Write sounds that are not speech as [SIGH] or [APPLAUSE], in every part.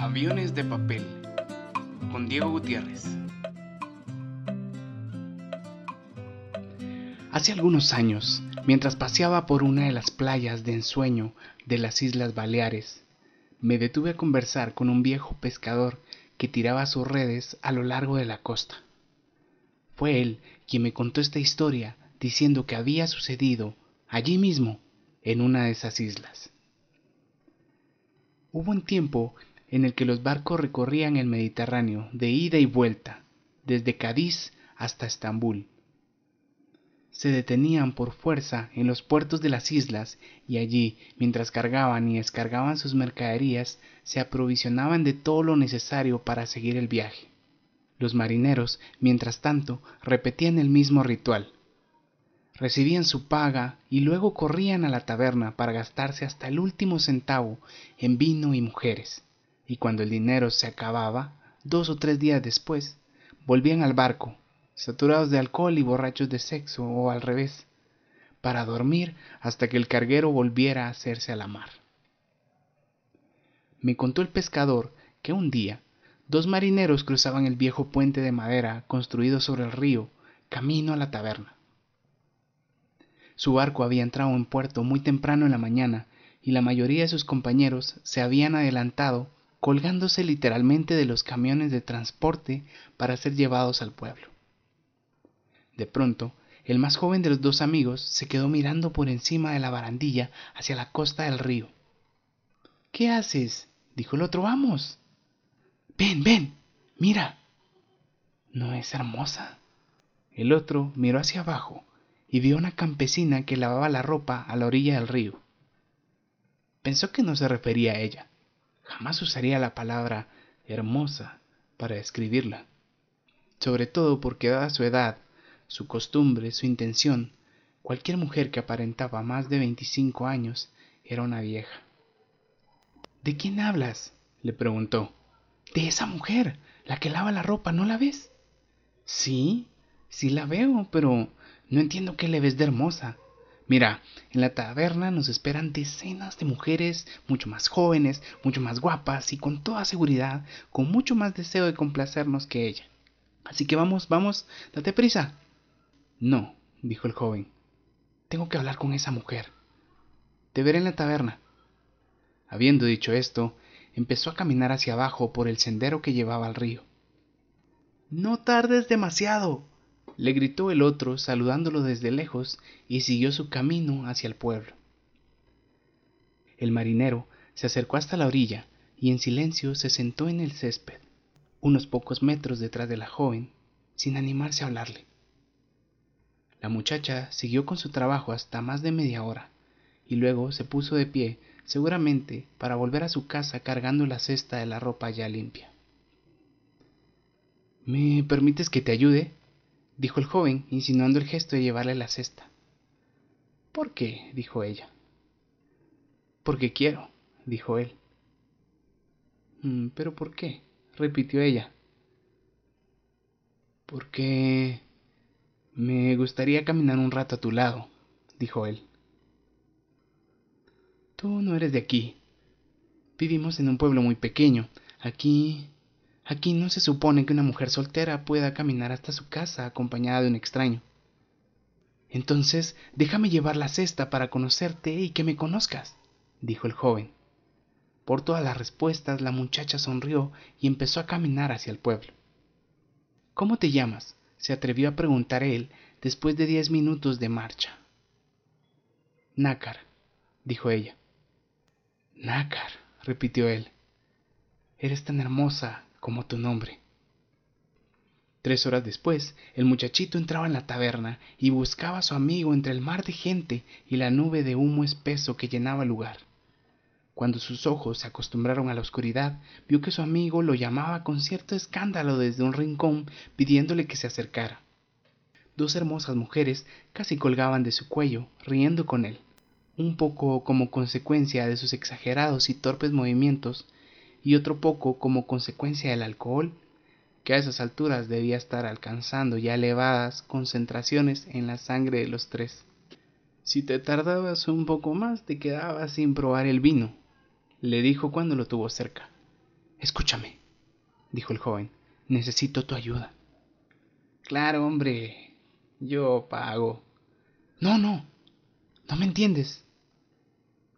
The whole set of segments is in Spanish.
Aviones de papel con Diego Gutiérrez. Hace algunos años, mientras paseaba por una de las playas de ensueño de las Islas Baleares, me detuve a conversar con un viejo pescador que tiraba sus redes a lo largo de la costa. Fue él quien me contó esta historia diciendo que había sucedido allí mismo, en una de esas islas. Hubo un tiempo en el que los barcos recorrían el Mediterráneo de ida y vuelta, desde Cádiz hasta Estambul. Se detenían por fuerza en los puertos de las islas y allí, mientras cargaban y descargaban sus mercaderías, se aprovisionaban de todo lo necesario para seguir el viaje. Los marineros, mientras tanto, repetían el mismo ritual. Recibían su paga y luego corrían a la taberna para gastarse hasta el último centavo en vino y mujeres y cuando el dinero se acababa, dos o tres días después, volvían al barco, saturados de alcohol y borrachos de sexo, o al revés, para dormir hasta que el carguero volviera a hacerse a la mar. Me contó el pescador que un día dos marineros cruzaban el viejo puente de madera construido sobre el río, camino a la taberna. Su barco había entrado en puerto muy temprano en la mañana y la mayoría de sus compañeros se habían adelantado colgándose literalmente de los camiones de transporte para ser llevados al pueblo. De pronto, el más joven de los dos amigos se quedó mirando por encima de la barandilla hacia la costa del río. ¿Qué haces? dijo el otro. Vamos. Ven, ven, mira. ¿No es hermosa? El otro miró hacia abajo y vio una campesina que lavaba la ropa a la orilla del río. Pensó que no se refería a ella, Jamás usaría la palabra hermosa para describirla, sobre todo porque dada su edad, su costumbre, su intención, cualquier mujer que aparentaba más de 25 años era una vieja. ¿De quién hablas? le preguntó. De esa mujer, la que lava la ropa, ¿no la ves? Sí, sí la veo, pero no entiendo qué le ves de hermosa. Mira, en la taberna nos esperan decenas de mujeres mucho más jóvenes, mucho más guapas y con toda seguridad, con mucho más deseo de complacernos que ella. Así que vamos, vamos, date prisa. No, dijo el joven. Tengo que hablar con esa mujer. Te veré en la taberna. Habiendo dicho esto, empezó a caminar hacia abajo por el sendero que llevaba al río. No tardes demasiado, le gritó el otro saludándolo desde lejos y siguió su camino hacia el pueblo. El marinero se acercó hasta la orilla y en silencio se sentó en el césped, unos pocos metros detrás de la joven, sin animarse a hablarle. La muchacha siguió con su trabajo hasta más de media hora, y luego se puso de pie, seguramente para volver a su casa cargando la cesta de la ropa ya limpia. ¿Me permites que te ayude? Dijo el joven, insinuando el gesto de llevarle la cesta. ¿Por qué? dijo ella. Porque quiero, dijo él. Mm, ¿Pero por qué? repitió ella. Porque me gustaría caminar un rato a tu lado, dijo él. Tú no eres de aquí. Vivimos en un pueblo muy pequeño. Aquí Aquí no se supone que una mujer soltera pueda caminar hasta su casa acompañada de un extraño. Entonces, déjame llevar la cesta para conocerte y que me conozcas, dijo el joven. Por todas las respuestas, la muchacha sonrió y empezó a caminar hacia el pueblo. ¿Cómo te llamas? se atrevió a preguntar él después de diez minutos de marcha. Nácar, dijo ella. Nácar, repitió él. Eres tan hermosa como tu nombre. Tres horas después, el muchachito entraba en la taberna y buscaba a su amigo entre el mar de gente y la nube de humo espeso que llenaba el lugar. Cuando sus ojos se acostumbraron a la oscuridad, vio que su amigo lo llamaba con cierto escándalo desde un rincón pidiéndole que se acercara. Dos hermosas mujeres casi colgaban de su cuello, riendo con él, un poco como consecuencia de sus exagerados y torpes movimientos, y otro poco como consecuencia del alcohol, que a esas alturas debía estar alcanzando ya elevadas concentraciones en la sangre de los tres. Si te tardabas un poco más te quedabas sin probar el vino, le dijo cuando lo tuvo cerca. Escúchame, dijo el joven, necesito tu ayuda. Claro, hombre, yo pago. No, no, no me entiendes.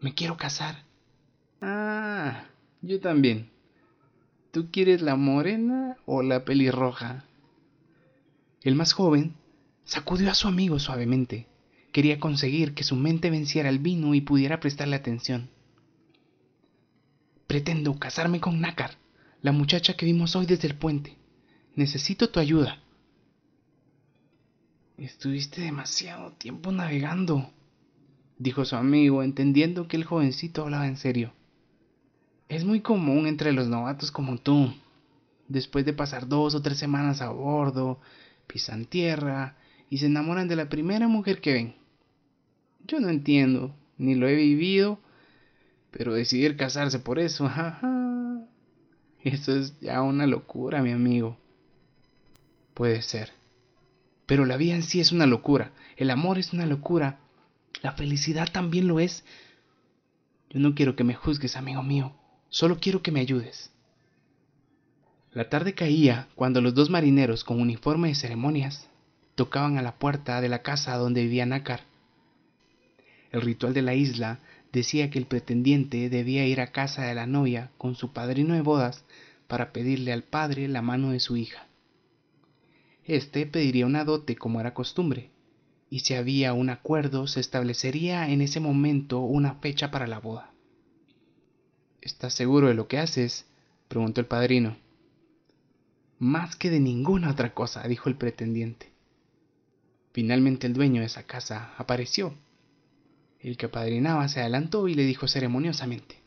Me quiero casar. Ah, yo también. ¿Tú quieres la morena o la pelirroja? El más joven sacudió a su amigo suavemente. Quería conseguir que su mente venciera el vino y pudiera prestarle atención. Pretendo casarme con Nácar, la muchacha que vimos hoy desde el puente. Necesito tu ayuda. Estuviste demasiado tiempo navegando, dijo su amigo, entendiendo que el jovencito hablaba en serio. Es muy común entre los novatos como tú. Después de pasar dos o tres semanas a bordo, pisan tierra y se enamoran de la primera mujer que ven. Yo no entiendo, ni lo he vivido, pero decidir casarse por eso, [LAUGHS] jaja. Eso es ya una locura, mi amigo. Puede ser. Pero la vida en sí es una locura. El amor es una locura. La felicidad también lo es. Yo no quiero que me juzgues, amigo mío. Solo quiero que me ayudes. La tarde caía cuando los dos marineros con uniforme de ceremonias tocaban a la puerta de la casa donde vivía Nácar. El ritual de la isla decía que el pretendiente debía ir a casa de la novia con su padrino de bodas para pedirle al padre la mano de su hija. Este pediría una dote como era costumbre, y si había un acuerdo se establecería en ese momento una fecha para la boda. ¿Estás seguro de lo que haces? preguntó el padrino. Más que de ninguna otra cosa, dijo el pretendiente. Finalmente el dueño de esa casa apareció el que apadrinaba se adelantó y le dijo ceremoniosamente.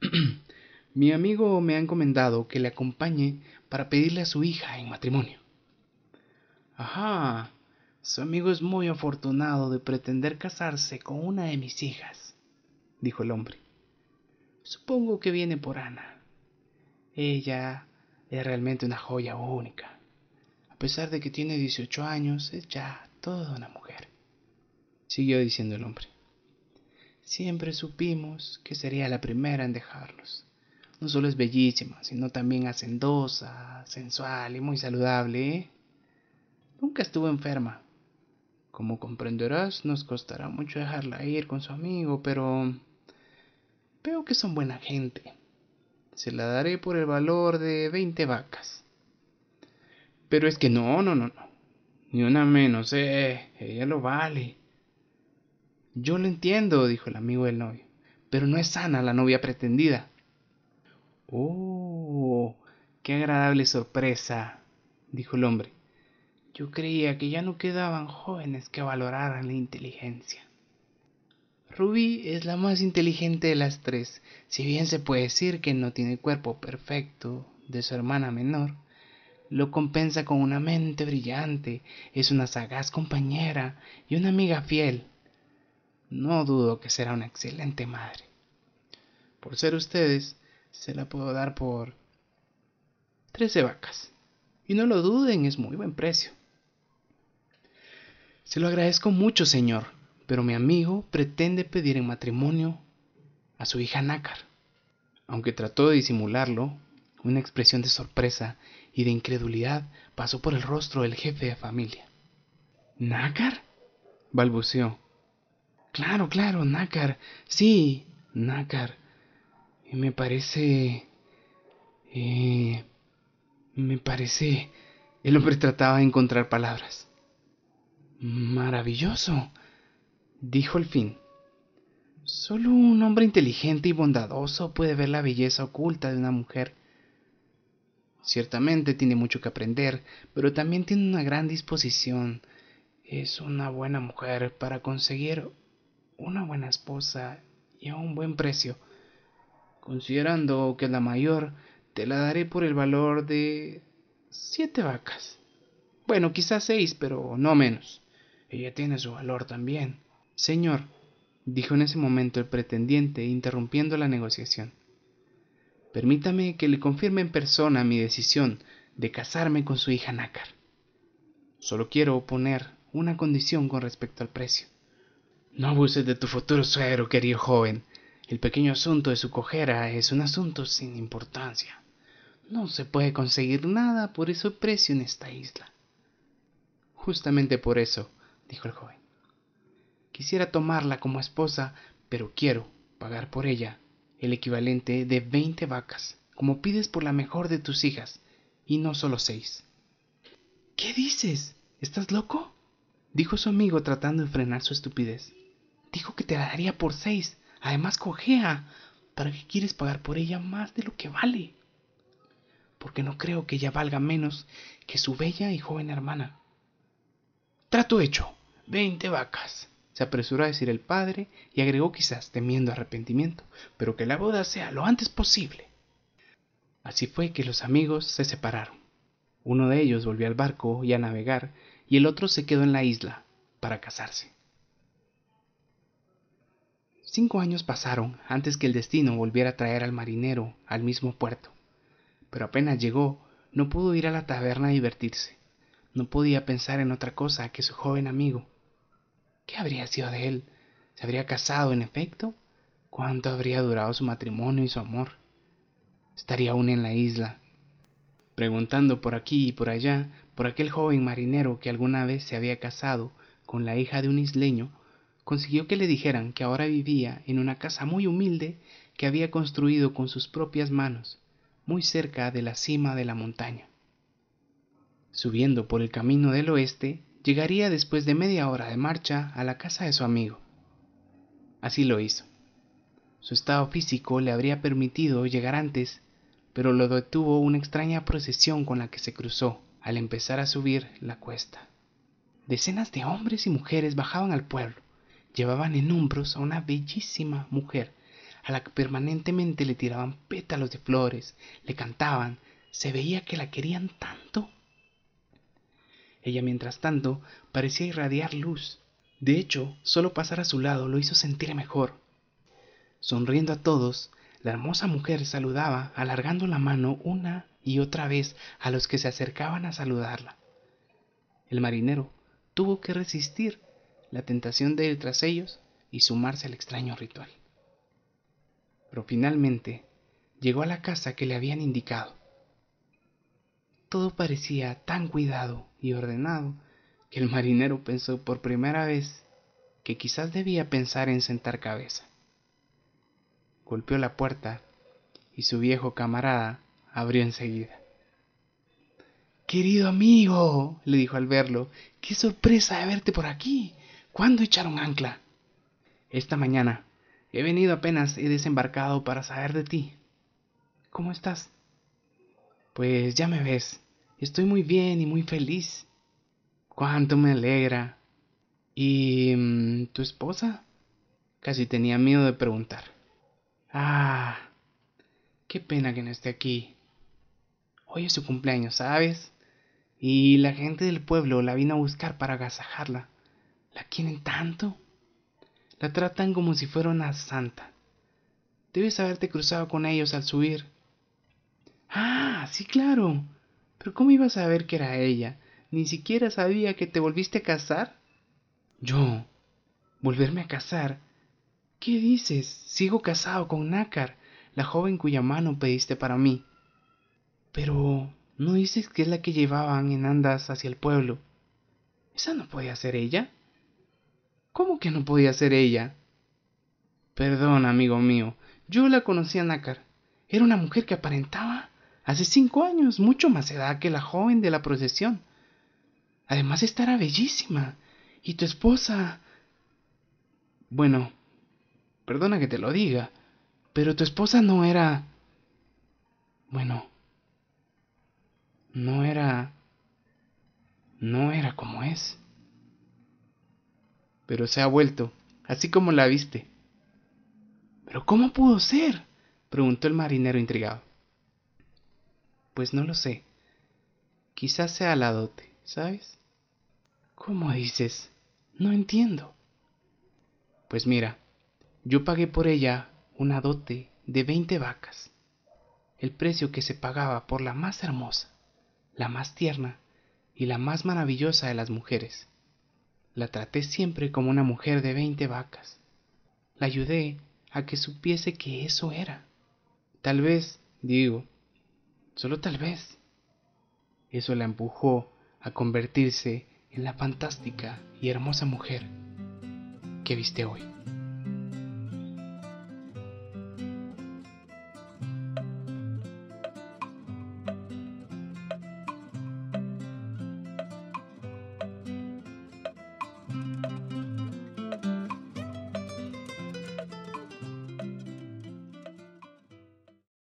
[CLEARS THROAT] Mi amigo me ha encomendado que le acompañe para pedirle a su hija en matrimonio. Ajá, su amigo es muy afortunado de pretender casarse con una de mis hijas, dijo el hombre. Supongo que viene por Ana. Ella es realmente una joya única. A pesar de que tiene 18 años, es ya toda una mujer siguió diciendo el hombre. Siempre supimos que sería la primera en dejarnos. No solo es bellísima, sino también hacendosa, sensual y muy saludable. ¿eh? Nunca estuvo enferma. Como comprenderás, nos costará mucho dejarla ir con su amigo, pero veo que son buena gente. Se la daré por el valor de veinte vacas. Pero es que no, no, no, no. Ni una menos, eh. Ella lo vale. Yo lo entiendo, dijo el amigo del novio, pero no es sana la novia pretendida. Oh, qué agradable sorpresa, dijo el hombre. Yo creía que ya no quedaban jóvenes que valoraran la inteligencia. Ruby es la más inteligente de las tres, si bien se puede decir que no tiene el cuerpo perfecto de su hermana menor. Lo compensa con una mente brillante, es una sagaz compañera y una amiga fiel. No dudo que será una excelente madre. Por ser ustedes, se la puedo dar por trece vacas. Y no lo duden, es muy buen precio. Se lo agradezco mucho, señor, pero mi amigo pretende pedir en matrimonio a su hija Nácar. Aunque trató de disimularlo, una expresión de sorpresa y de incredulidad pasó por el rostro del jefe de familia. ¿Nácar? balbuceó. Claro, claro, Nácar. Sí, Nácar. Me parece... Eh, me parece... El hombre trataba de encontrar palabras. Maravilloso, dijo al fin. Solo un hombre inteligente y bondadoso puede ver la belleza oculta de una mujer. Ciertamente tiene mucho que aprender, pero también tiene una gran disposición. Es una buena mujer para conseguir una buena esposa y a un buen precio. Considerando que la mayor te la daré por el valor de siete vacas. Bueno, quizás seis, pero no menos. Ella tiene su valor también. Señor, dijo en ese momento el pretendiente, interrumpiendo la negociación. Permítame que le confirme en persona mi decisión de casarme con su hija Nácar. Solo quiero poner una condición con respecto al precio. No abuses de tu futuro suegro, querido joven. El pequeño asunto de su cojera es un asunto sin importancia. No se puede conseguir nada por ese precio en esta isla. Justamente por eso, dijo el joven. Quisiera tomarla como esposa, pero quiero pagar por ella el equivalente de veinte vacas, como pides por la mejor de tus hijas, y no solo seis. ¿Qué dices? ¿Estás loco? dijo su amigo tratando de frenar su estupidez. Dijo que te la daría por seis. Además cojea. ¿Para qué quieres pagar por ella más de lo que vale? Porque no creo que ella valga menos que su bella y joven hermana. Trato hecho. Veinte vacas. Se apresuró a decir el padre y agregó quizás temiendo arrepentimiento, pero que la boda sea lo antes posible. Así fue que los amigos se separaron. Uno de ellos volvió al barco y a navegar, y el otro se quedó en la isla para casarse. Cinco años pasaron antes que el destino volviera a traer al marinero al mismo puerto, pero apenas llegó no pudo ir a la taberna a divertirse, no podía pensar en otra cosa que su joven amigo. ¿Qué habría sido de él? ¿Se habría casado en efecto? ¿Cuánto habría durado su matrimonio y su amor? Estaría aún en la isla, preguntando por aquí y por allá por aquel joven marinero que alguna vez se había casado con la hija de un isleño consiguió que le dijeran que ahora vivía en una casa muy humilde que había construido con sus propias manos, muy cerca de la cima de la montaña. Subiendo por el camino del oeste, llegaría después de media hora de marcha a la casa de su amigo. Así lo hizo. Su estado físico le habría permitido llegar antes, pero lo detuvo una extraña procesión con la que se cruzó al empezar a subir la cuesta. Decenas de hombres y mujeres bajaban al pueblo, llevaban en hombros a una bellísima mujer, a la que permanentemente le tiraban pétalos de flores, le cantaban, se veía que la querían tanto. Ella, mientras tanto, parecía irradiar luz. De hecho, solo pasar a su lado lo hizo sentir mejor. Sonriendo a todos, la hermosa mujer saludaba, alargando la mano una y otra vez a los que se acercaban a saludarla. El marinero tuvo que resistir la tentación de ir tras ellos y sumarse al extraño ritual. Pero finalmente llegó a la casa que le habían indicado. Todo parecía tan cuidado y ordenado que el marinero pensó por primera vez que quizás debía pensar en sentar cabeza. Golpeó la puerta y su viejo camarada abrió enseguida. Querido amigo, le dijo al verlo, qué sorpresa de verte por aquí. ¿Cuándo echaron ancla? Esta mañana. He venido apenas, he desembarcado para saber de ti. ¿Cómo estás? Pues ya me ves. Estoy muy bien y muy feliz. Cuánto me alegra. ¿Y mm, tu esposa? Casi tenía miedo de preguntar. Ah, qué pena que no esté aquí. Hoy es su cumpleaños, ¿sabes? Y la gente del pueblo la vino a buscar para agasajarla. La quieren tanto. La tratan como si fuera una santa. Debes haberte cruzado con ellos al subir. Ah, sí, claro. Pero ¿cómo ibas a saber que era ella? Ni siquiera sabía que te volviste a casar. Yo. ¿Volverme a casar? ¿Qué dices? Sigo casado con Nácar, la joven cuya mano pediste para mí. Pero, ¿no dices que es la que llevaban en andas hacia el pueblo? ¿Esa no podía ser ella? ¿Cómo que no podía ser ella? Perdón, amigo mío, yo la conocí a Nácar. Era una mujer que aparentaba hace cinco años mucho más edad que la joven de la procesión. Además estará bellísima. Y tu esposa... Bueno, perdona que te lo diga, pero tu esposa no era... Bueno, no era... no era como es pero se ha vuelto, así como la viste. ¿Pero cómo pudo ser? preguntó el marinero intrigado. Pues no lo sé. Quizás sea la dote, ¿sabes? ¿Cómo dices? No entiendo. Pues mira, yo pagué por ella una dote de veinte vacas, el precio que se pagaba por la más hermosa, la más tierna y la más maravillosa de las mujeres. La traté siempre como una mujer de veinte vacas. La ayudé a que supiese que eso era. Tal vez, digo, solo tal vez, eso la empujó a convertirse en la fantástica y hermosa mujer que viste hoy.